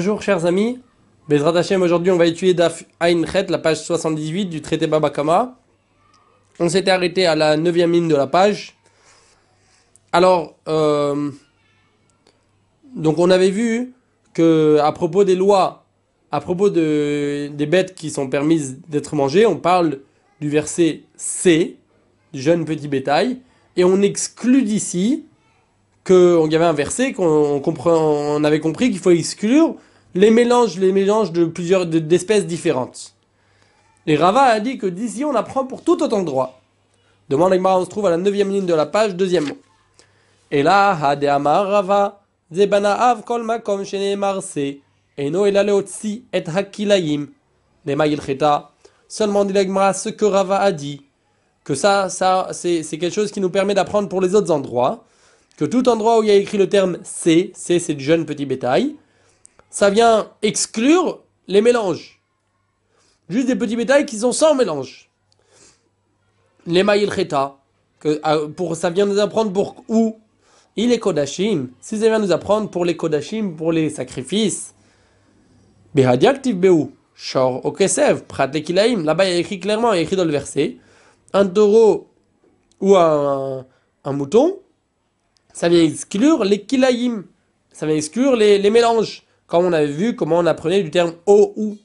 Bonjour chers amis, Bezrat Hashem, aujourd'hui on va étudier Daf Ain Chet, la page 78 du traité Baba Kama. On s'était arrêté à la 9 ligne de la page. Alors, euh, donc on avait vu que à propos des lois, à propos de, des bêtes qui sont permises d'être mangées, on parle du verset C, du jeune petit bétail, et on exclut d'ici qu'il y avait un verset qu'on on avait compris qu'il faut exclure les mélanges, les mélanges de plusieurs d'espèces différentes. Et Rava a dit que d'ici on apprend pour tout autant de. Demande on se trouve à la 9 ligne de la page, deuxième mot. Et là, Rava, Zebana Av Kol Marse, Eno et Hakilayim, Cheta. Seulement dit ce que Rava a dit, que ça, ça c'est quelque chose qui nous permet d'apprendre pour les autres endroits que tout endroit où il y a écrit le terme C, C c'est du jeune petit bétail, ça vient exclure les mélanges. Juste des petits bétails qui sont sans mélange. Les maïl cheta, que ah, pour, ça vient nous apprendre pour où? Il est kodashim. Si ça vient nous apprendre pour les kodashim, pour les sacrifices. Behadiaktiv beu. Shor okesev, prat Là-bas, il y a écrit clairement, il y a écrit dans le verset, un taureau ou un, mouton, ça vient exclure les kilaïm, ça vient exclure les, mélanges, comme on avait vu comment on apprenait du terme o ou.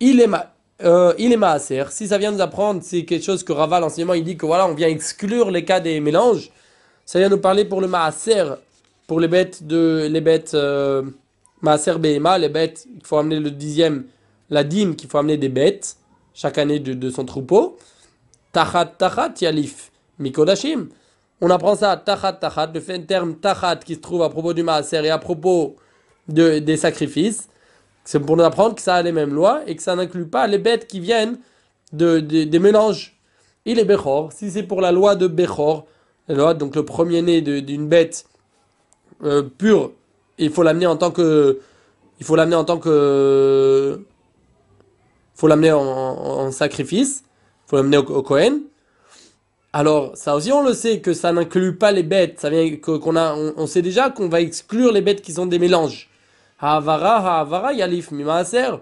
Il est, ma, euh, il est maaser, si ça vient nous apprendre, c'est quelque chose que Rava, l'enseignement, il dit que voilà, on vient exclure les cas des mélanges, ça vient nous parler pour le maaser, pour les bêtes de les bêtes euh, maaser behema, les bêtes, il faut amener le dixième, la dîme qu'il faut amener des bêtes, chaque année de, son troupeau. Tachat tachat yalif, mikodashim. On apprend ça, tachat tachat, le terme tachat qui se trouve à propos du maaser et à propos de, des sacrifices. C'est pour nous apprendre que ça a les mêmes lois et que ça n'inclut pas les bêtes qui viennent de, des mélanges. Il est Bechor, si c'est pour la loi de Bechor, la loi, donc le premier-né d'une bête euh, pure, il faut l'amener en tant que. Il faut l'amener en tant que. Faut l'amener en, sacrifice, faut l'amener au, au Kohen. Alors, ça aussi, on le sait que ça n'inclut pas les bêtes. Ça vient qu'on a, on, sait déjà qu'on va exclure les bêtes qui sont des mélanges. Ha'avara, ha'avara, yalif mi maaser.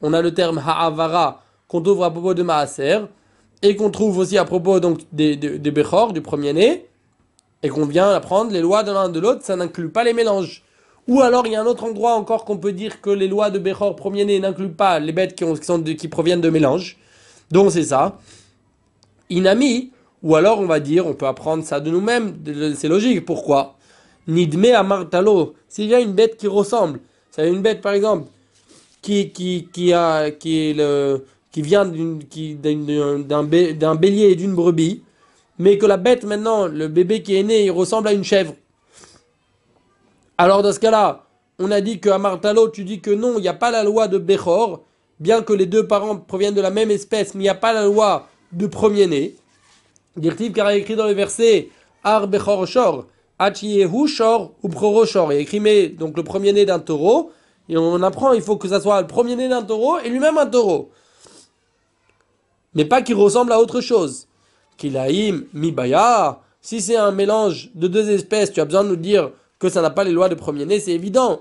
On a le terme ha'avara qu'on trouve à propos de maaser et qu'on trouve aussi à propos donc des, des, bechor, du premier-né, et qu'on vient apprendre les lois de l'un de l'autre, ça n'inclut pas les mélanges. Ou alors il y a un autre endroit encore qu'on peut dire que les lois de Bechor premier-né n'incluent pas les bêtes qui, sont qui proviennent de mélanges. Donc c'est ça. Inami, ou alors on va dire, on peut apprendre ça de nous-mêmes, c'est logique. Pourquoi? Nidme amartalo, s'il y a une bête qui ressemble, c'est une bête par exemple qui, qui, qui, a, qui, le, qui vient d'un bélier et d'une brebis, mais que la bête maintenant, le bébé qui est né, il ressemble à une chèvre. Alors dans ce cas-là, on a dit que Martalo, tu dis que non, il n'y a pas la loi de Bechor, bien que les deux parents proviennent de la même espèce, mais il n'y a pas la loi de premier-né. Dirtiv car il écrit dans le verset Ar Bechor Shor, Achiehu Shor ou Proro Shor. Il écrit mais donc le premier-né d'un taureau. Et on apprend, il faut que ça soit le premier-né d'un taureau et lui-même un taureau. Mais pas qu'il ressemble à autre chose. Kilaim Mibaya. Si c'est un mélange de deux espèces, tu as besoin de nous dire que ça n'a pas les lois de premier-né, c'est évident.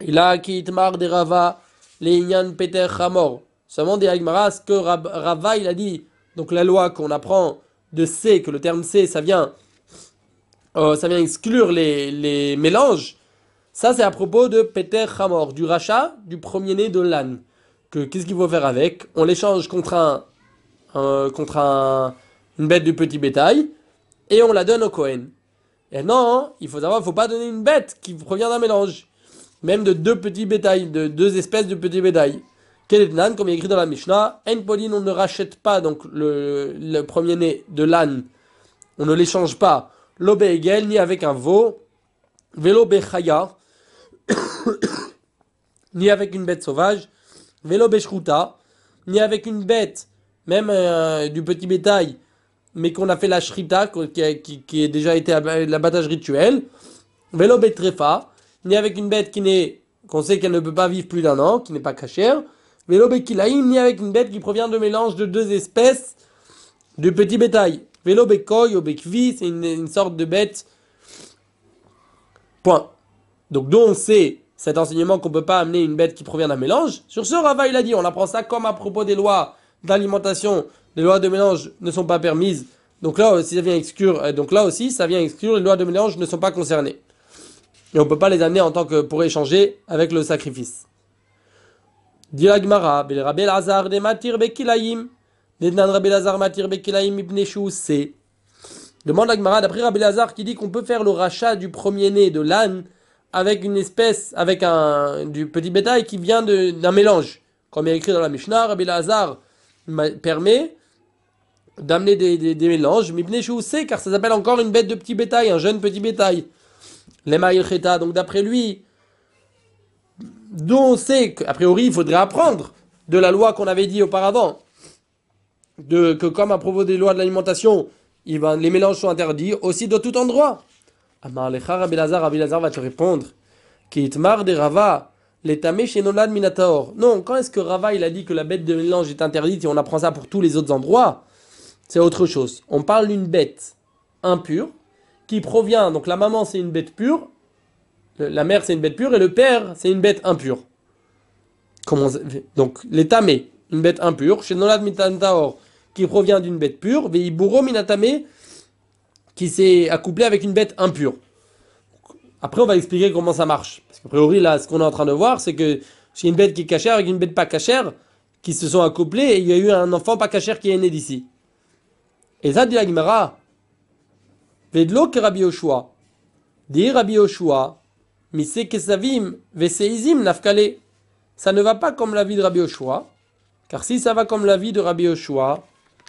Il a Kitmar de Rava, les Peter Hamor. Seulement des Agmaras que Rava il a dit donc la loi qu'on apprend de C, que le terme C, ça vient, euh, ça vient exclure les, mélanges, ça c'est à propos de Peter Hamor, du rachat du premier-né de l'âne. Que, qu'est-ce qu'il faut faire avec? On l'échange contre, un, contre un, une bête du petit bétail et on la donne au Cohen. Et non, il faut savoir, faut pas donner une bête qui provient d'un mélange. Même de deux petits bétails, de deux espèces de petits bétails comme il est écrit dans la Mishnah, En Polin, on ne rachète pas donc le, premier-né de l'âne, on ne l'échange pas, l'obéegel, ni avec un veau, vélo bechaya, ni avec une bête sauvage, vélo beshruta, ni avec une bête, même euh, du petit bétail, mais qu'on a fait la shrita, qui, a déjà été l'abattage rituel, vélo betrefa, ni avec une bête qui n'est, qu'on sait qu'elle ne peut pas vivre plus d'un an, qui n'est pas cachère, Vélo ni avec une bête qui provient de mélange de deux espèces de petits bétail. Vélo bekoy ou bekvi, c'est une, sorte de bête. Point. Donc, dont on sait cet enseignement qu'on peut pas amener une bête qui provient d'un mélange? Sur ce, Rava, il a dit, on apprend ça comme à propos des lois d'alimentation, les lois de mélange ne sont pas permises. Donc là aussi, ça vient exclure, euh, donc là aussi, ça vient exclure, les lois de mélange ne sont pas concernées. Et on peut pas les amener en tant que pour échanger avec le sacrifice. Dilagmara, Bel Rabel Azar de Matir Demande l'Agmara d'après Rabel Azar qui dit qu'on peut faire le rachat du premier-né de l'âne avec une espèce, avec un, du petit bétail qui vient d'un mélange. Comme il est écrit dans la Mishnah, Rabbi Lazar permet d'amener des, des, des, mélanges, car ça s'appelle encore une bête de petit bétail, un jeune petit bétail. Les Cheta, donc d'après lui, dont on sait qu'a priori il faudrait apprendre de la loi qu'on avait dit auparavant, que comme à propos des lois de l'alimentation, les mélanges sont interdits aussi de tout endroit. Amar lecha Rabbi Lazar, Rabbi Lazar va te répondre. Kitmar de Rava, l'étamé chez Nolad Minataor. Non, quand est-ce que Rava il a dit que la bête de mélange est interdite et on apprend ça pour tous les autres endroits? C'est autre chose. On parle d'une bête impure qui provient, donc la maman c'est une bête pure, la mère c'est une bête pure et le père c'est une bête impure. Comment, donc l'étamé, une bête impure, chez Nolad Minataor, qui provient d'une bête pure, Veiburo Minatame, qui s'est accouplé avec une bête impure. Après, on va expliquer comment ça marche. Parce qu'a priori, là, ce qu'on est en train de voir, c'est que c'est une bête qui est cachère avec une bête pas cachère qui se sont accouplés et il y a eu un enfant pas cachère qui est né d'ici. Et ça, dit la Gemara, Vedlo que Rabbi Yoshua. Dit Rabbi Yoshua, Mise Kesavim, Veseizim. Ça ne va pas comme la vie de Rabbi Yoshua. Car si ça va comme la vie de Rabbi Yoshua,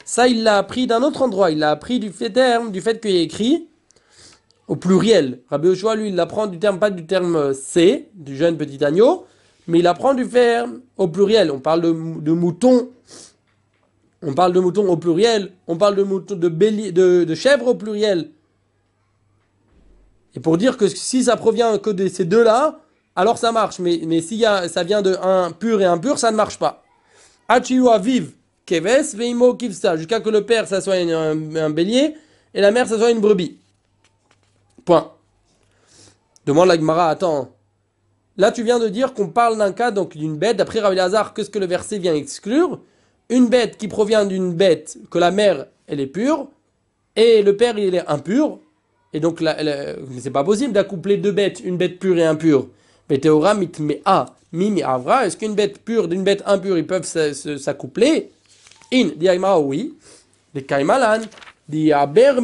ça, il l'a appris d'un autre endroit. Il l'a appris du fait terme, du fait qu'il est écrit au pluriel. Rabbi Ochoa, lui, il l'apprend du terme, pas du terme C, du jeune petit agneau, mais il apprend du terme au pluriel. On parle de, de mouton. On parle de mouton au pluriel. On parle de mouton, de, bélier, de, au pluriel. Et pour dire que si ça provient que de ces deux-là, alors ça marche. Mais, mais si ça vient de un pur et impur, ça ne marche pas. Achiwa vive keves veimo kivsa, jusqu'à que le père ça soit un, bélier et la mère ça soit une brebis. Point. Demande la Gemara, attends. Là tu viens de dire qu'on parle d'un cas donc d'une bête, d'après Rabbi Lazare, qu'est-ce que le verset vient exclure? Une bête qui provient d'une bête que la mère elle est pure et le père il est impur. Et donc c'est pas possible d'accoupler deux bêtes, une bête pure et impure. Mais théora mitmea, mimi avra, est-ce qu'une bête pure d'une bête impure ils peuvent s'accoupler? In, dit oui. Les Kaimalan, dit Aber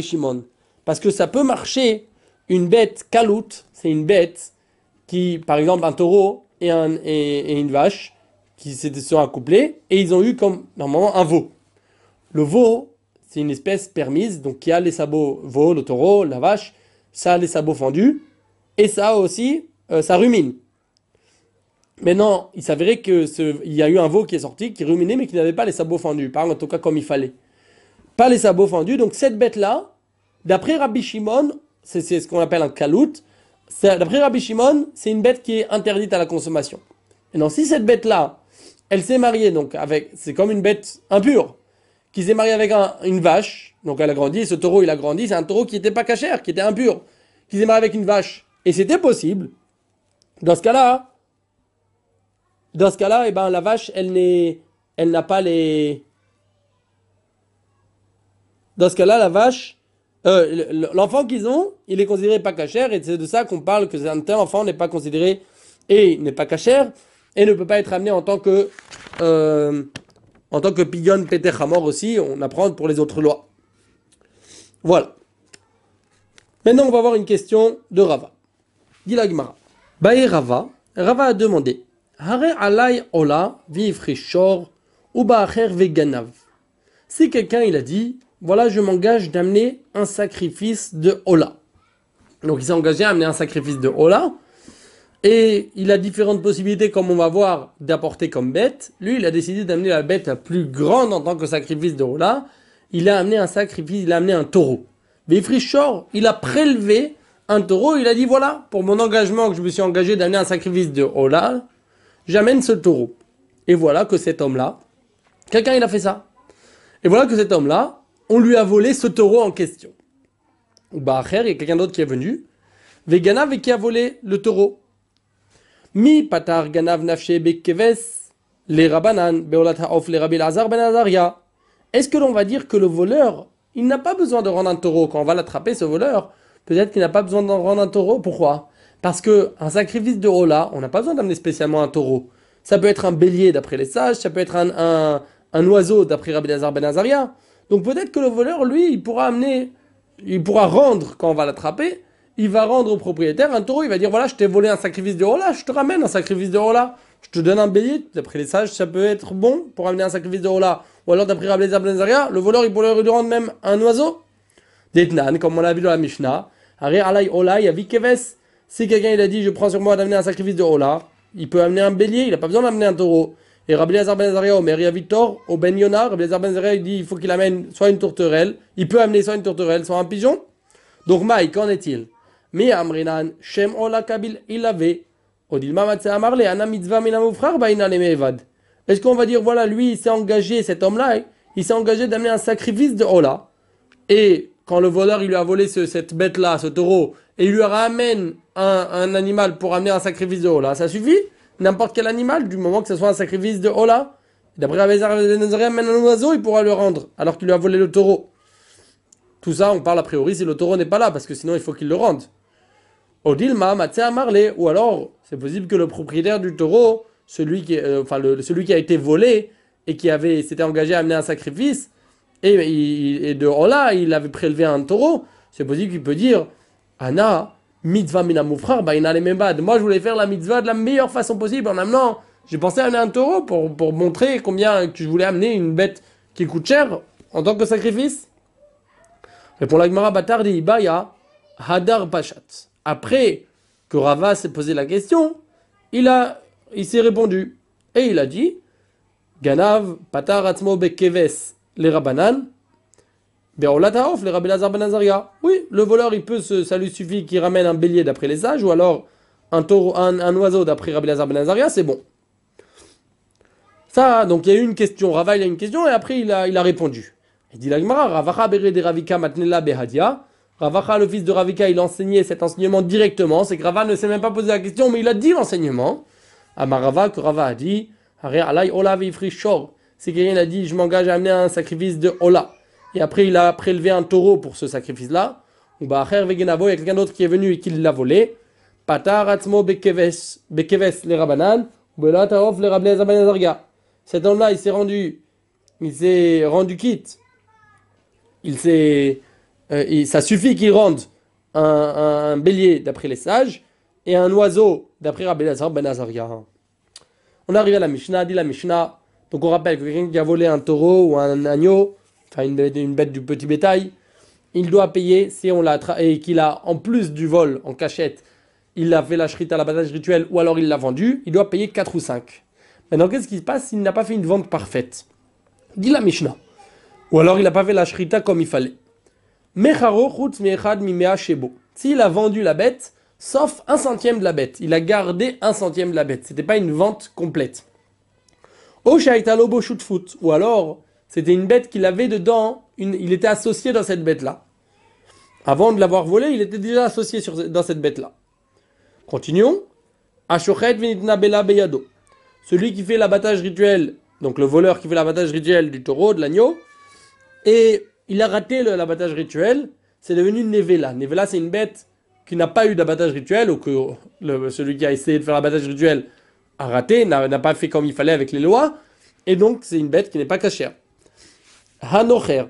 Shimon. Parce que ça peut marcher, une bête Kalut, c'est une bête qui, par exemple, un taureau et, un, une vache, qui se sont accouplés, et ils ont eu comme, normalement, un veau. Le veau, c'est une espèce permise, donc qui a les sabots veau, le taureau, la vache, ça a les sabots fendus, et ça aussi, euh, ça rumine. Maintenant, il s'avérait que y a eu un veau qui est sorti, qui ruminait, mais qui n'avait pas les sabots fendus, pas en tout cas comme il fallait. Pas les sabots fendus, donc cette bête-là, d'après Rabbi Shimon, c'est ce qu'on appelle un kalout, d'après Rabbi Shimon, c'est une bête qui est interdite à la consommation. Maintenant, si cette bête-là, elle s'est mariée, donc avec, c'est comme une bête impure, qui s'est mariée avec une vache, donc elle a grandi, ce taureau il a grandi, c'est un taureau qui n'était pas cachère, qui était impur, qui s'est marié avec une vache, et c'était possible, dans ce cas-là, dans ce cas-là, eh ben, la vache, elle n'est, elle n'a pas les. Dans ce cas-là, la vache, euh, l'enfant qu'ils ont, il est considéré pas cachère, et c'est de ça qu'on parle que un tel enfant n'est pas considéré et n'est pas cachère et ne peut pas être amené en tant que euh, en tant que pigon péter mort aussi. On apprend pour les autres lois. Voilà. Maintenant, on va voir une question de Rava. Dit la Gemara. Rava, Rava a demandé si quelqu'un il a dit, voilà je m'engage d'amener un sacrifice de Ola. Donc il s'est engagé à amener un sacrifice de Ola. Et il a différentes possibilités, comme on va voir, d'apporter comme bête. Lui, il a décidé d'amener la bête la plus grande en tant que sacrifice de Ola. Il a amené un sacrifice, il a amené un taureau. Vifrichor, il a prélevé un taureau, il a dit voilà, pour mon engagement que je me suis engagé d'amener un sacrifice de Ola, j'amène ce taureau. Et voilà que cet homme-là, quelqu'un il a fait ça. Et voilà que cet homme-là, on lui a volé ce taureau en question. Ou bah, il y a quelqu'un d'autre qui est venu, Vegana, qui a volé le taureau? Mi patar ganav nafshe bekeves les rabanan beolat haof les rabbi lazar ben azaria. Est-ce que l'on va dire que le voleur, il n'a pas besoin de rendre un taureau? Quand on va l'attraper, ce voleur Peut-être qu'il n'a pas besoin d'en rendre un taureau. Pourquoi? Parce que un sacrifice de Ola, on n'a pas besoin d'amener spécialement un taureau. Ça peut être un bélier d'après les sages, ça peut être un, un, oiseau d'après Rabbi Lazar ben Azaria. Donc peut-être que le voleur, lui, il pourra amener, il pourra rendre quand on va l'attraper, il va rendre au propriétaire un taureau, il va dire voilà, je t'ai volé un sacrifice de Ola, je te ramène un sacrifice de Ola. Je te donne un bélier, d'après les sages, ça peut être bon pour amener un sacrifice de Ola. Ou alors d'après Rabbi Lazar ben Azaria, le voleur, il pourrait lui rendre même un oiseau. D'Etnan, comme on l'a vu dans la Mishnah. Alay Ola, il y a Vikeves. Si quelqu'un il a dit je prends sur moi d'amener un sacrifice de Ola, il peut amener un bélier, il n'a pas besoin d'amener un taureau. Et Rabbi Lazar ben Azaria, au Meria Victor, au Ben Yonah, Rabbi Lazar ben Azaria, il dit il faut qu'il amène soit une tourterelle, il peut amener soit une tourterelle, soit un pigeon. Donc Maï, qu'en est-il? Mi Amrinan, Shem Ola Kabil, il avait. Odilma Matse Amarle, Ana Mitzvah Lemevad. Est-ce qu'on va dire voilà, lui il s'est engagé, cet homme-là, il s'est engagé d'amener un sacrifice de Ola? Et quand le voleur il lui a volé ce- cette bête-là, ce taureau, et il lui ramène un, animal pour amener un sacrifice de Ola, ça suffit N'importe quel animal, du moment que ce soit un sacrifice de Ola. D'après Abézar amène un oiseau, il pourra le rendre, alors qu'il lui a volé le taureau. Tout ça, on parle a priori si le taureau n'est pas là, parce que sinon il faut qu'il le rende. Odilma, Matzea Marley, ou alors c'est possible que le propriétaire du taureau, celui qui, euh, enfin, le- celui qui a été volé et qui avait s'était engagé à amener un sacrifice, et, et de Ola, il avait prélevé un taureau, c'est possible qu'il peut dire Anna, mitzvah minamufrar, baina lemebad. Moi, je voulais faire la mitzvah de la meilleure façon possible en amenant. J'ai pensé amener un taureau pour, pour montrer combien je voulais amener une bête qui coûte cher en tant que sacrifice. Et pour la Gemara Batardi Ibaya, Hadar Pachat. Après que Rava s'est posé la question, il a, il s'est répondu. Et il a dit, Ganav, Patar Atzmo Bekeves, les Rabanan, Be'olat Haof, les Rabbi Lazar ben Azaria. Oui, le voleur, il peut se, ça lui suffit qu'il ramène un bélier d'après les sages, ou alors un, taureau, un, oiseau d'après Rabbi Lazar ben Azaria, c'est bon. Ça, donc il y a eu une question, Rava il a une question, et après il a, il a répondu. Il dit la Gemara, Ravacha de Ravika matnela behadia. Ravacha, le fils de Ravika, il enseignait cet enseignement directement. C'est que Rava ne s'est même pas posé la question, mais il a dit l'enseignement. Amarava, que Rava a dit. C'est quelqu'un a dit, je m'engage à amener un sacrifice de Ola. Et après, il a prélevé un taureau pour ce sacrifice-là. Ou Ba'acher vegenavo, il y a quelqu'un d'autre qui est venu et qui l'a volé. Patar atzmo bekeves, les rabanan. Belat haof les rablez. Cet homme-là, il s'est rendu, il s'est rendu quitte. Il s'est, euh, ça suffit qu'il rende un, bélier d'après les sages et un oiseau d'après Rabbi ben. On arrive à la Mishnah, dit la Mishnah. Donc on rappelle que quelqu'un qui a volé un taureau ou un agneau, enfin une bête, du petit bétail, il doit payer si on l'a et qu'il a en plus du vol en cachette, il a fait la shrita, l'abattage rituel ou alors il l'a vendu, il doit payer 4 ou 5. Maintenant qu'est-ce qui se passe s'il n'a pas fait une vente parfaite? Dit la Mishnah. Ou alors il n'a pas fait la shrita comme il fallait. S'il a vendu la bête, sauf un centième de la bête. Il a gardé un centième de la bête. C'était pas une vente complète. Ou alors, c'était une bête qu'il avait dedans, il était associé dans cette bête-là. Avant de l'avoir volé, il était déjà associé dans cette bête-là. Continuons. Celui qui fait l'abattage rituel, donc le voleur qui fait l'abattage rituel du taureau, de l'agneau, et il a raté l'abattage rituel, c'est devenu Nevela. Nevela, c'est une bête qui n'a pas eu d'abattage rituel, ou que celui qui a essayé de faire l'abattage rituel a raté, n'a pas fait comme il fallait avec les lois, et donc c'est une bête qui n'est pas cachère. Hanocher.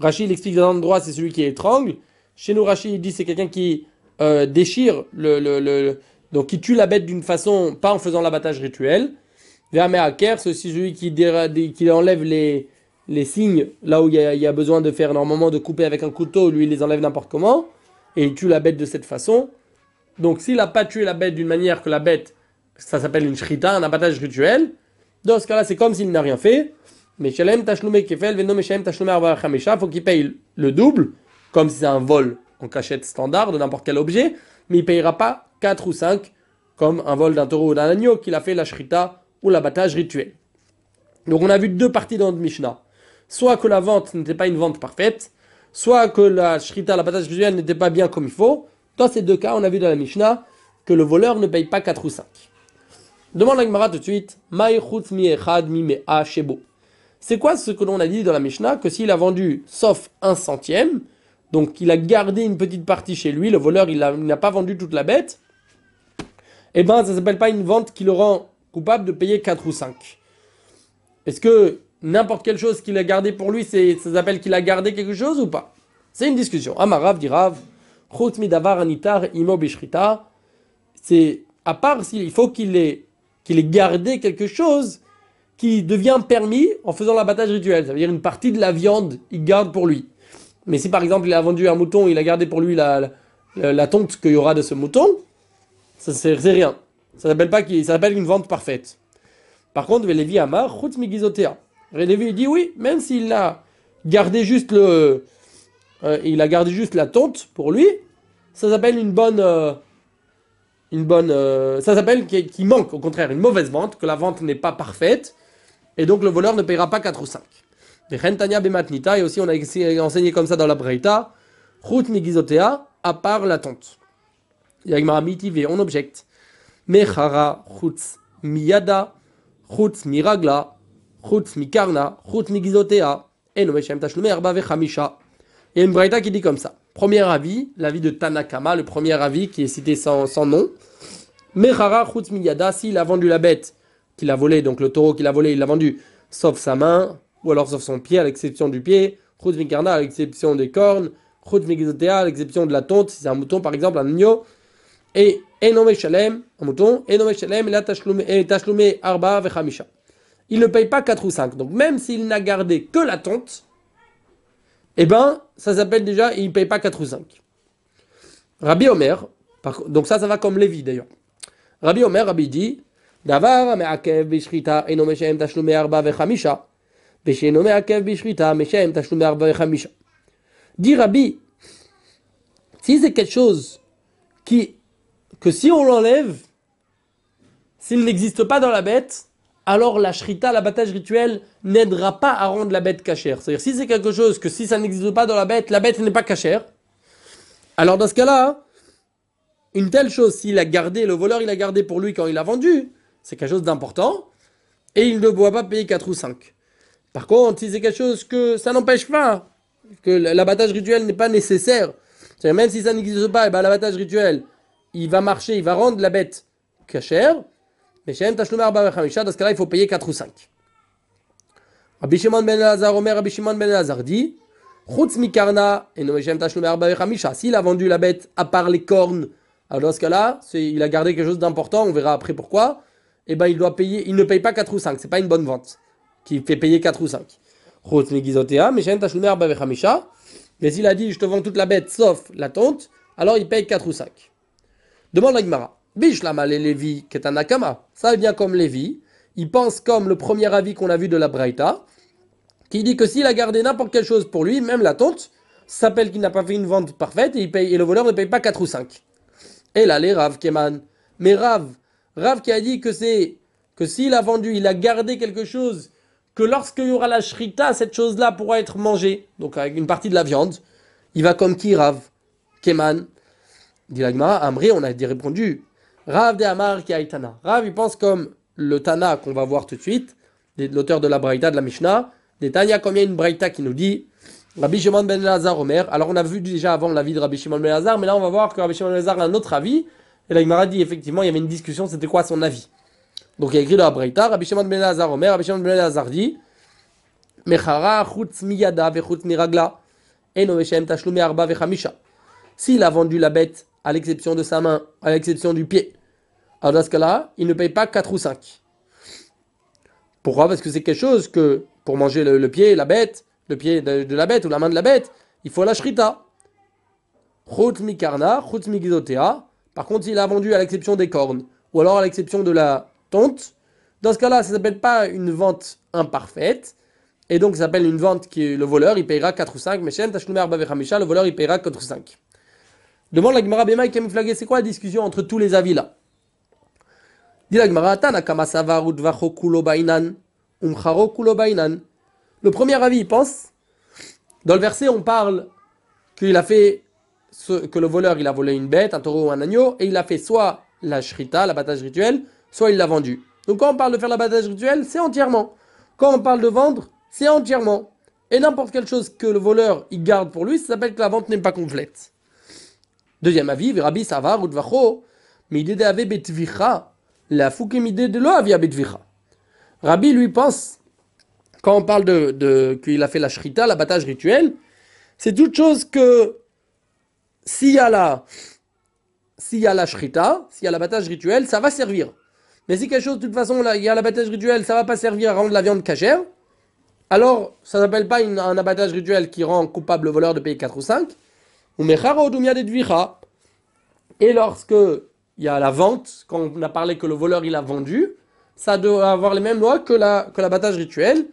Rachid explique dans l'endroit, c'est celui qui étrangle. Chez nous, Rachid dit c'est quelqu'un qui euh, déchire, le, le- le- donc qui tue la bête d'une façon, pas en faisant l'abattage rituel. Vermeaker, c'est aussi celui qui, déra- dé- qui enlève les, les signes là où il y, a, y a besoin de faire normalement de couper avec un couteau, lui il les enlève n'importe comment et il tue la bête de cette façon. Donc s'il n'a pas tué la bête d'une manière que la bête, ça s'appelle une shrita, un abattage rituel, dans ce cas-là c'est comme s'il n'a rien fait. Mais Shalem Tashlume Kefel, Veno Meshalem Tashlume Arba Chamesha, faut qu'il paye le double, comme si c'est un vol en cachette standard de n'importe quel objet, mais il payera pas 4 ou 5 comme un vol d'un taureau ou d'un agneau qu'il a fait la shrita ou l'abattage rituel. Donc on a vu deux parties dans notre Mishnah. Soit que la vente n'était pas une vente parfaite, soit que la shrita, l'abattage rituel n'était pas bien comme il faut. Dans ces deux cas, on a vu dans la Mishnah que le voleur ne paye pas 4 ou 5. Demande à Gemara tout de suite. mi echad mi shebo. C'est quoi ce que l'on a dit dans la Mishnah Que s'il a vendu sauf un centième, donc il a gardé une petite partie chez lui, le voleur il n'a pas vendu toute la bête, eh ben ça s'appelle pas une vente qui le rend coupable de payer 4 ou 5. Est-ce que n'importe quelle chose qu'il a gardé pour lui, ça s'appelle qu'il a gardé quelque chose ou pas? C'est une discussion. Amarav dit Rav, davar anitar imo C'est à part s'il faut qu'il qu'il ait gardé quelque chose qui devient permis en faisant l'abattage rituel. Ça veut dire une partie de la viande, il garde pour lui. Mais si par exemple il a vendu un mouton, il a gardé pour lui la, la, tonte qu'il y aura de ce mouton, ça c'est rien. Ça s'appelle pas ça s'appelle une vente parfaite. Par contre, Lévi Amar, Chutz Migizotea. Lévi dit oui, même s'il a gardé juste le, euh, il a gardé juste la tonte pour lui, ça s'appelle une bonne, euh, une bonne, euh, ça s'appelle qui, manque au contraire une mauvaise vente, que la vente n'est pas parfaite, et donc le voleur ne payera pas 4 ou 5. Et aussi on a enseigné comme ça dans la Breita, Chut Migizotea, à part la tonte. Yagmara mitivé, on objecte. Mechara chutz miyada, chutz miragla, chutz mikarna, chutz migizotea, eno meshem tashlume arba vechamisha. Il y a une braïta qui dit comme ça. Premier avis, l'avis de Tanakama, le premier avis qui est cité sans, sans nom. Mechara chutz miyada, s'il a vendu la bête qu'il a volée, donc le taureau qu'il a volé, il l'a vendu sauf sa main, ou alors sauf son pied, à l'exception du pied, chutz mikarna, à l'exception des cornes, chutz migizotea, à l'exception de la tonte, si c'est un mouton par exemple, un agneau, et Enome Shalem, un mouton, Enome Shalem, la Tashlume Arba Vechamisha. Il ne paye pas 4 ou 5. Donc même s'il n'a gardé que la tonte, eh ben, ça s'appelle déjà, il ne paye pas 4 ou 5. Rabbi Omer, donc ça, ça va comme Lévi d'ailleurs. Rabbi Omer, Rabbi dit, Davar me'akev bishrita eno meshem tashlume arba vechamisha, vesheno me'akev bishrita meshem tashlume arba vechamisha. Dit Rabbi, si c'est quelque chose qui que si on l'enlève, s'il n'existe pas dans la bête, alors la shrita, l'abattage rituel, n'aidera pas à rendre la bête cachère. C'est-à-dire, si c'est quelque chose que si ça n'existe pas dans la bête, la bête n'est pas cachère, alors dans ce cas-là, une telle chose, s'il a gardé, le voleur il a gardé pour lui quand il a vendu, c'est quelque chose d'important, et il ne doit pas payer 4 ou 5. Par contre, si c'est quelque chose que ça n'empêche pas, que l'abattage rituel n'est pas nécessaire, c'est-à-dire même si ça n'existe pas, eh ben, l'abattage rituel, il va marcher, il va rendre la bête cachère. Mais chez dans ce cas-là, il faut payer 4 ou 5. Rabbi Shimon ben Elazar, Omer Rabbi Shimon ben Elazar dit S'il a vendu la bête à part les cornes, alors dans ce cas-là, il a gardé quelque chose d'important, on verra après pourquoi. Eh ben il doit payer, il ne paye pas 4 ou 5, c'est pas une bonne vente qui fait payer 4 ou 5. Chutz migizotea, mais s'il a dit je te vends toute la bête sauf la tonte, alors il paye 4 ou 5. Demande la Gemara. Bishlama le Lévi, qui est un Nakama. Ça vient comme Lévi. Il pense comme le premier avis qu'on a vu de la Braïta, qui dit que s'il a gardé n'importe quelle chose pour lui, même la tonte, s'appelle qu'il n'a pas fait une vente parfaite et, il et le voleur ne paye pas 4 ou 5. Et là, les Rav Keman. Mais Rav, Rav qui a dit que c'est que s'il a vendu, il a gardé quelque chose, que lorsqu'il y aura la shrita, cette chose-là pourra être mangée, donc avec une partie de la viande, il va comme qui Rav? Keman Dit Amri, on a répondu. Rav de Amar qui Tana. Rav, il pense comme le Tana qu'on va voir tout de suite, l'auteur de la Braïta de la Mishnah. Des Tanya, comme il y a une Braïta qui nous dit Rabbi Shimon ben Lazar Omer. Alors on a vu déjà avant l'avis de Rabbi Shimon ben Lazar, mais là on va voir que Rabbi Shimon ben Lazar a un autre avis. Et il m'a dit effectivement, il y avait une discussion, c'était quoi son avis Donc il a écrit dans la Braïta Rabbi Shimon ben Lazar. Rabbi Shimon ben dit Mechara chutz miyada vechutz miragla. Eno veshem tashlume arba vechamisha. S'il a vendu la bête à l'exception de sa main, à l'exception du pied. Alors dans ce cas-là, il ne paye pas 4 ou 5. Pourquoi? Parce que c'est quelque chose que, pour manger le, pied, la bête, le pied de, la bête ou la main de la bête, il faut la shrita. Chut mi karna, chut mi Par contre, s'il a vendu à l'exception des cornes, ou alors à l'exception de la tonte, dans ce cas-là, ça ne s'appelle pas une vente imparfaite, et donc ça s'appelle une vente qui le voleur, il payera 4 ou 5, mais le voleur il payera 4 ou 5. Demande la Gemara Bema et c'est quoi la discussion entre tous les avis là Dit la Gemara, Le premier avis, il pense, dans le verset, on parle qu'il a fait, que le voleur, il a volé une bête, un taureau ou un agneau, et il a fait soit la shrita, l'abattage rituel, soit il l'a vendu. Donc quand on parle de faire l'abattage rituel, c'est entièrement. Quand on parle de vendre, c'est entièrement. Et n'importe quelle chose que le voleur il garde pour lui, ça s'appelle que la vente n'est pas complète. Deuxième avis, Rabbi Savar ou Dvacho, betvicha, la fukimide de l'oavia betvicha. Rabbi lui pense, quand on parle de, de qu'il a fait la shrita, l'abattage rituel, c'est toute chose que s'il y a la s'il y a la shrita, s'il y a l'abattage rituel, ça va servir. Mais si quelque chose, de toute façon, il y a l'abattage rituel, ça va pas servir à rendre la viande cachère, alors ça s'appelle pas un abattage rituel qui rend coupable le voleur de payer 4 ou 5. Et lorsque il y a la vente, quand on a parlé que le voleur il a vendu, ça doit avoir les mêmes lois que l'abattage la, que rituel.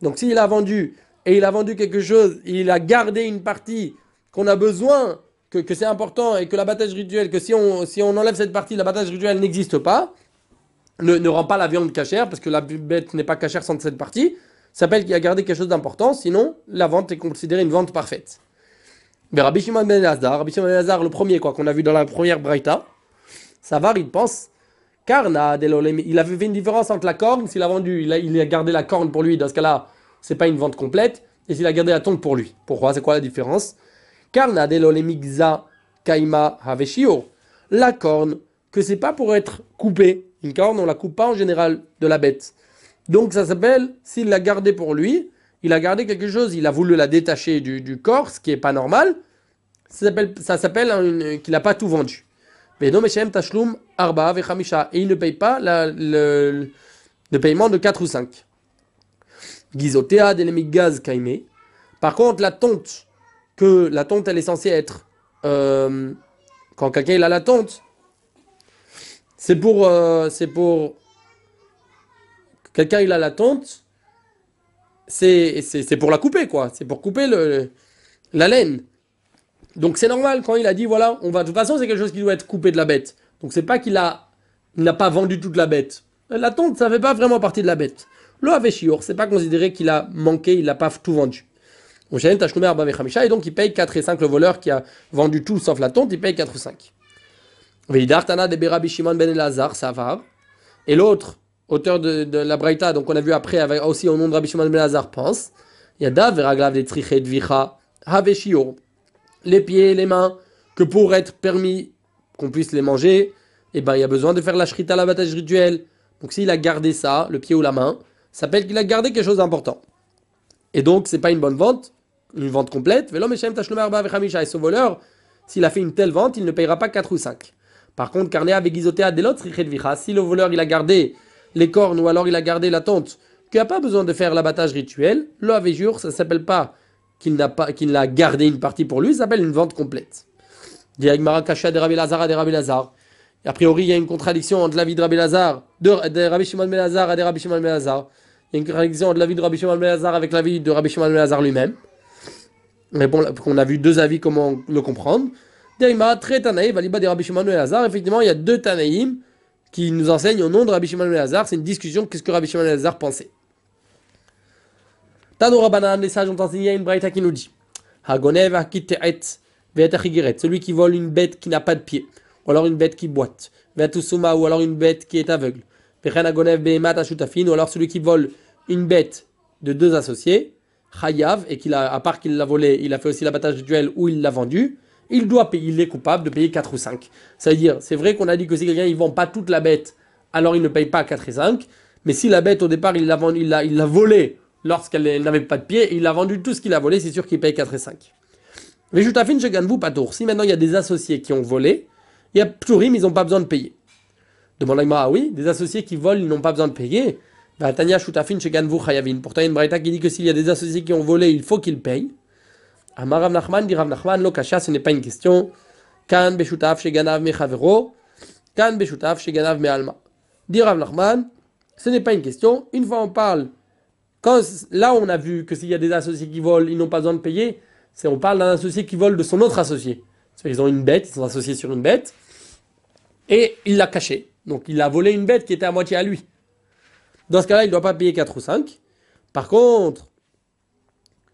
Donc s'il a vendu et il a vendu quelque chose, il a gardé une partie qu'on a besoin, que, c'est important et que l'abattage rituel, que si on, si on enlève cette partie, l'abattage rituel n'existe pas, ne, rend pas la viande cachère, parce que la bête n'est pas cachère sans cette partie, s'appelle qu'il a gardé quelque chose d'important, sinon la vente est considérée une vente parfaite. Mais Rabbi Shimon ben Rabbi Shimon ben le premier quoi qu'on a vu dans la première Braïta, ça va, il pense, car il avait fait une différence entre la corne, s'il a vendu, il a, gardé la corne pour lui, dans ce cas-là, c'est pas une vente complète, et s'il a gardé la tonte pour lui. Pourquoi? C'est quoi la différence? Car kaima haveshio. La corne, que c'est pas pour être coupé. Une corne, on la coupe pas en général de la bête. Donc ça s'appelle, s'il l'a gardé pour lui, il a gardé quelque chose, il a voulu la détacher du, corps, ce qui est pas normal. Ça s'appelle qu'il n'a pas tout vendu. Mais non, tashlum arba et il ne paye pas le, paiement de 4 ou 5. Gizotea gaz kaime. Par contre, la tonte, la tonte elle est censée être, euh, quand quelqu'un a la tonte, c'est pour, euh, c'est pour quelqu'un il a la tonte, c'est pour la couper, quoi. C'est pour couper le, la laine. Donc c'est normal quand il a dit, voilà, on va. De toute façon, c'est quelque chose qui doit être coupé de la bête. Donc c'est pas qu'il a, n'a pas vendu toute la bête. La tonte, ça fait pas vraiment partie de la bête. Le Aveshiour, c'est pas considéré qu'il a manqué, il n'a pas tout vendu. Et donc il paye 4 et 5 le voleur qui a vendu tout sauf la tonte, il paye 4 ou 5. Ben et l'autre, auteur de, la Braïta, donc on a vu après aussi au nom de Rabbi Shimon Ben Lazar, pense. Les pieds, les mains, que pour être permis qu'on puisse les manger, eh ben, il y a besoin de faire la shrita, l'abattage rituel. Donc s'il a gardé ça, le pied ou la main, ça s'appelle qu'il a gardé quelque chose d'important. Et donc, c'est pas une bonne vente, une vente complète. Et ce voleur, s'il a fait une telle vente, il ne payera pas 4 ou 5. Par contre, carné avec isotea de l'autre, si le voleur il a gardé les cornes ou alors il a gardé la tente, qu'il n'a pas besoin de faire l'abattage rituel, le avait ça s'appelle pas qu'il n'a pas qu'il a gardé une partie pour lui, ça s'appelle une vente complète. A priori, il y a une contradiction entre la vie de Rabbi Lazar, de, de Shimon Ben Lazar et de Rabbi Shimon Ben Lazar. Il y a une contradiction entre la vie de Rabbi Shimon Ben Lazar avec la vie de Rabbi Shimon Ben Lazar lui-même. Mais bon, on a vu deux avis, comment le comprendre. Daima, très Tanaï, Valiba de Rabbi Shimon Ben Lazar. Effectivement, il y a deux Tanaïm qui nous enseigne au nom de Rabbi Shimon ben Lazar. C'est une discussion, qu'est-ce que Rabbi Shimon ben Lazar pensait. Tano Rabbanan, les sages ont enseigné une braïta qui nous dit Hagonev celui qui vole une bête qui n'a pas de pied, ou alors une bête qui boite, Vetusuma, ou alors une bête qui est aveugle, ou alors celui qui vole une bête de deux associés, Chayav, et qu'il a, à part qu'il l'a volé, il a fait aussi l'abattage du duel où il l'a vendu, il doit payer, il est coupable de payer 4 ou 5. C'est-à-dire, c'est vrai qu'on a dit que si quelqu'un ne vend pas toute la bête, alors il ne paye pas 4 et 5. Mais si la bête au départ il l'a il l'a, il volée lorsqu'elle n'avait pas de pied, il a vendu tout ce qu'il a volé, c'est sûr qu'il paye 4 et 5. Mais je t'affine, je gagne vous pas tour. Si maintenant il y a des associés qui ont volé, il y a Pturim, ils n'ont pas besoin de payer. Demande à ah oui, des associés qui volent, ils n'ont pas besoin de payer. Bah, Tania Shutafin vous Chayavin. Pourtant, il y a une braïta qui dit que s'il y a des associés qui ont volé, il faut qu'ils payent. Amar Rav Nachman dit Rav Nachman, lo kasha, ce n'est pas une question. Kan beshutav sheganav mechavero, kan beshutav sheganav me'alma. Dit Rav Nachman, ce n'est pas une question. Une fois on parle, quand là on a vu que s'il y a des associés qui volent, ils n'ont pas besoin de payer, on parle d'un associé qui vole de son autre associé. Ils ont une bête, ils sont associés sur une bête, et il l'a caché. Donc il a volé une bête qui était à moitié à lui. Dans ce cas-là, il ne doit pas payer 4 ou 5. Par contre,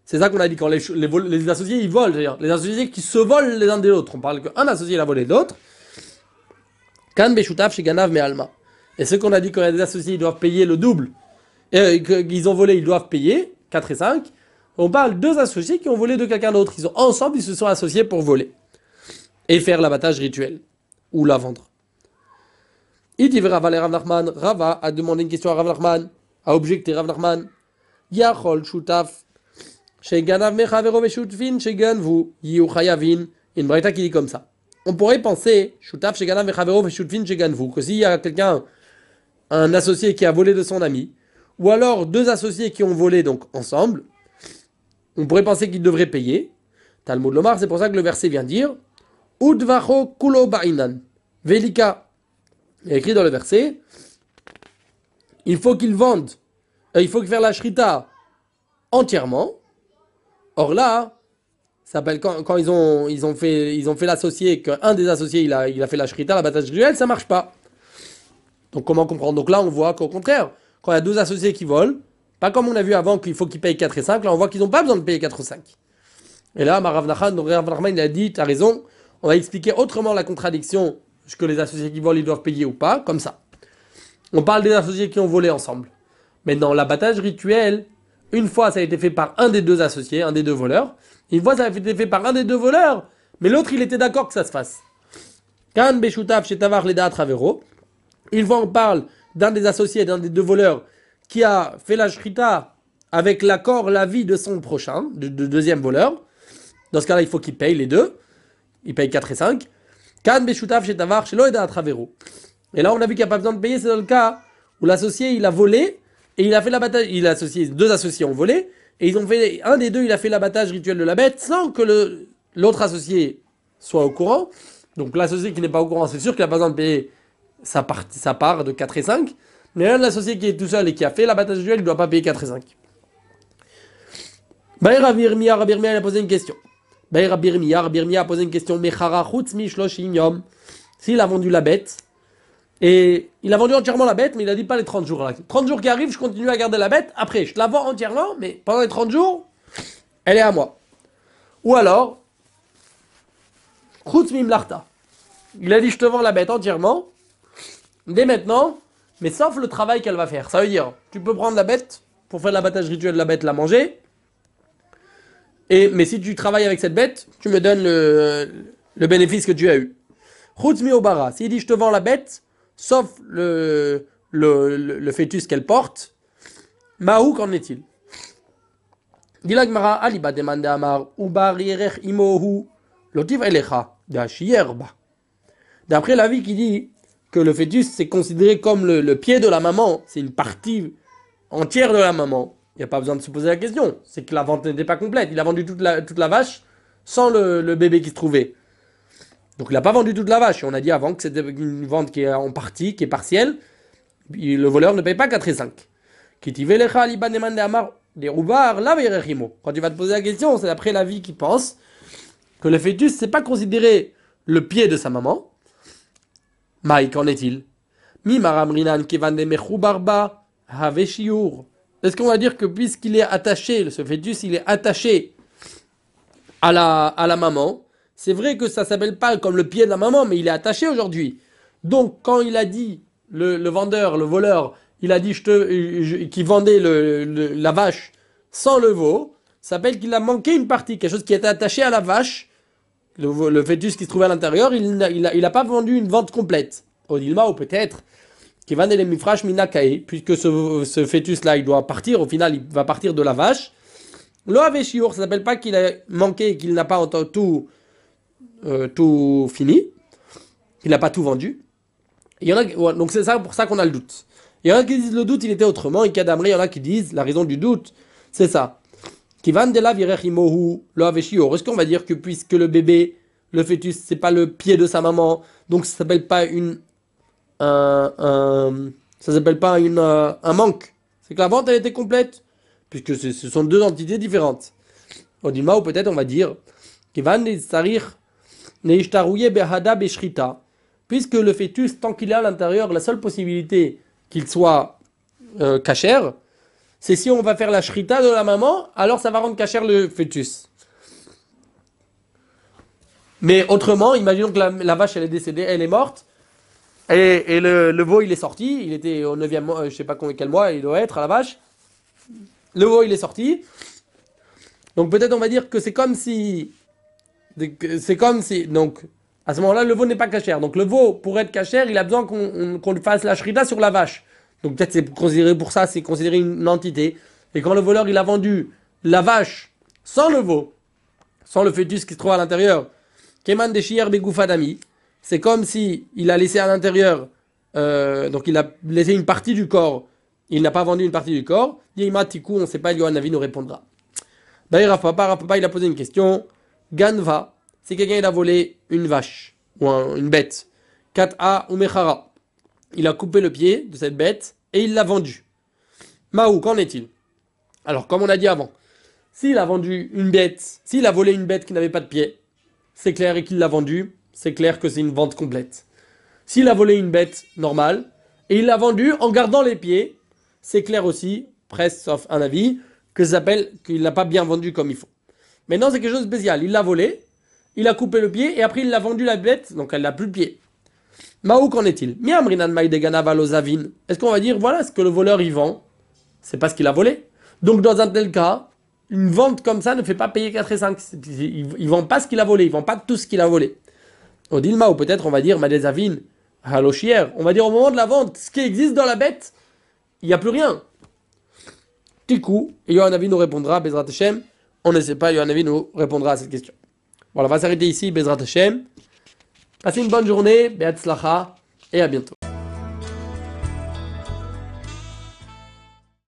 c'est ça qu'on a dit quand les, associés ils volent, les associés qui se volent les uns des autres. On parle qu'un associé a volé l'autre. Kan Beshutav chez Ganav mais. Et ce qu'on a dit quand les associés ils doivent payer le double, et qu'ils ont volé, ils doivent payer, 4 et 5. On parle deux associés qui ont volé de quelqu'un d'autre. Ils sont ensemble, ils se sont associés pour voler. Et faire l'abattage rituel. Ou la vendre. Il dit Rava Rav Nachman. Rava a demandé une question à Rav Nachman. A objecté Rav Nachman. Yachol Shutaf. Sheganav Mechavero Veshutfin Sheganvu. Yiu Chayavin. Une braïta qui dit comme ça. On pourrait penser, Shutaf Sheganav Mechavero Veshutfin Sheganvu, que s'il y a quelqu'un, un associé qui a volé de son ami, ou alors deux associés qui ont volé donc ensemble, on pourrait penser qu'ils devraient payer. Talmud Lomar, c'est pour ça que le verset vient dire Udvacho kulo ba'inan. Velika. Il y écrit dans le verset il faut qu'ils vendent, euh, il faut faire la shrita entièrement. Or là, ça s'appelle quand, quand, ils ont fait ils ont fait l'associé qu'un des associés il a fait la shrita la bataille rituelle ça marche pas donc comment comprendre? Donc là on voit qu'au contraire quand il y a deux associés qui volent pas comme on a vu avant qu'il faut qu'ils payent 4 et 5, là on voit qu'ils n'ont pas besoin de payer 4 ou 5. Et là, Marav il a dit, tu as raison, on va expliquer autrement la contradiction, que les associés qui volent, ils doivent payer ou pas, comme ça. On parle des associés qui ont volé ensemble. Maintenant, l'abattage rituel, une fois ça a été fait par un des deux associés, un des deux voleurs, une fois ça a été fait par un des deux voleurs, mais l'autre il était d'accord que ça se fasse. Kan Beshutav chez Tavar Leda Travero, une fois on parle d'un des associés, d'un des deux voleurs, qui a fait la shrita avec l'accord, l'avis de son prochain, de, deuxième voleur, dans ce cas-là, il faut qu'il paye les deux. Il paye 4 et 5. Kan beshutav chez Tavar, chez à Travero. Et là, on a vu qu'il n'y a pas besoin de payer, c'est dans le cas où l'associé, il a volé, et il a fait l'abattage, il a associé, deux associés ont volé, et ils ont fait, un des deux, il a fait l'abattage rituel de la bête sans que l'autre associé soit au courant. Donc l'associé qui n'est pas au courant, c'est sûr qu'il n'a pas besoin de payer sa part, sa part de 4 et 5. Mais un associé qui est tout seul et qui a fait la bataille duel, il ne doit pas payer 4 et 5. Baïra Birmia, a posé une question. Baïra Birmia, a posé une question. S'il a vendu la bête, et il a vendu entièrement la bête, mais il a dit pas les 30 jours. Là. 30 jours qui arrivent, je continue à garder la bête. Après, je la vends entièrement, mais pendant les 30 jours, elle est à moi. Ou alors. Il a dit je te vends la bête entièrement. Dès maintenant, mais sauf le travail qu'elle va faire. Ça veut dire, tu peux prendre la bête pour faire l'abattage rituel de la bête, la manger. Et, mais si tu travailles avec cette bête, tu me donnes le, le bénéfice que tu as eu. Khutmi Obara, s'il dit je te vends la bête, sauf le, le, le, fœtus qu'elle porte, Mahou, qu'en est-il? Dilagmara, Aliba demande Amar, Imohu, Lotiv Elecha, D'après l'avis qui dit que le fœtus c'est considéré comme le, pied de la maman, c'est une partie entière de la maman. Il n'y a pas besoin de se poser la question. C'est que la vente n'était pas complète. Il a vendu toute la, vache sans le, bébé qui se trouvait. Donc il n'a pas vendu toute la vache. on a dit avant que c'était une vente qui est en partie, qui est partielle. Le voleur ne paye pas 4 et 5. Quand tu vas te poser la question, c'est d'après la vie qui pense que le fœtus, c'est pas considéré le pied de sa maman, Maï, qu'en est-il? Est-ce qu'on va dire que puisqu'il est attaché, ce fœtus, il est attaché à la, à la maman, c'est vrai que ça s'appelle pas comme le pied de la maman, mais il est attaché aujourd'hui. Donc, quand il a dit, le, vendeur, le voleur, il a dit je qui vendait le, la vache sans le veau, ça s'appelle qu'il a manqué une partie, quelque chose qui était attaché à la vache, le, fœtus qui se trouvait à l'intérieur, il n'a il a, pas vendu une vente complète. Odilma, ou peut-être, puisque ce, ce fœtus-là, il doit partir, au final, il va partir de la vache. Lo aveshiour, ça s'appelle pas qu'il a manqué, qu'il n'a pas tout, euh, tout fini, qu'il n'a pas tout vendu. Il y en a, donc c'est ça pour ça qu'on a le doute. Il y en a qui disent le doute, il était autrement, et il y en a qui disent la raison du doute, c'est ça. Est-ce qu'on va dire que puisque le bébé, le fœtus, c'est pas le pied de sa maman, donc ça s'appelle pas une un, ça s'appelle pas euh, un manque. C'est que la vente elle était complète, puisque ce sont deux entités différentes. Au ou peut-être on va dire puisque le fœtus, tant qu'il est à l'intérieur, la seule possibilité qu'il soit euh, cachère, c'est si on va faire la shrita de la maman, alors ça va rendre cachère le fœtus. Mais autrement, imaginons que la, vache elle est décédée, elle est morte, Et, et le, le veau, il est sorti. Il était au 9e mois, euh, je sais pas quel mois il doit être à la vache. Le veau, il est sorti. Donc peut-être on va dire que c'est comme si. C'est comme si. Donc à ce moment-là, le veau n'est pas cachère. Donc le veau, pour être cachère, il a besoin qu'on on- qu'on lui fasse la shrita sur la vache. Donc peut-être c'est considéré pour ça, c'est considéré une entité. Et quand le voleur il a vendu la vache sans le veau, sans le fœtus qui se trouve à l'intérieur, Keman Deshier Begoufadami, c'est comme si il a laissé à l'intérieur, euh, donc il a laissé une partie du corps, il n'a pas vendu une partie du corps. Yima Tiku, on ne sait pas, Yohan Navi nous répondra. D'ailleurs, Papa, Papa, il a posé une question. Ganva, si quelqu'un a volé une vache ou un- une bête, Kat'a ou Mechara, il a coupé le pied de cette bête et il l'a vendue. Maou, qu'en est-il? Alors, comme on a dit avant, s'il a vendu une bête, s'il a volé une bête qui n'avait pas de pied, c'est clair et qu'il l'a vendue, c'est clair que c'est une vente complète. S'il a volé une bête normale et il l'a vendue en gardant les pieds, c'est clair aussi, presque sauf un avis, que ça s'appelle qu'il l'a pas bien vendu comme il faut. Maintenant, c'est quelque chose de spécial. Il l'a volé, il a coupé le pied et après il l'a vendu la bête, donc elle n'a plus de pied. Maou, qu'en est-il? Est-ce qu'on va dire, voilà ce que le voleur y vend? C'est pas ce qu'il a volé. Donc, dans un tel cas, une vente comme ça ne fait pas payer 4 et 5. C'est- Il, il vend pas ce qu'il a volé, il vend pas tout ce qu'il a volé. Au Dilma, ou peut-être on va dire Madezavin, Halochier. On va dire au moment de la vente, ce qui existe dans la bête, il n'y a plus rien. Tikou, et Yohanavi nous répondra, Bezrat Hashem. On ne sait pas, Yohanavi nous répondra à cette question. Voilà, on va s'arrêter ici, Bezrat Hashem. Passez une bonne journée, Beatzlacha, et à bientôt.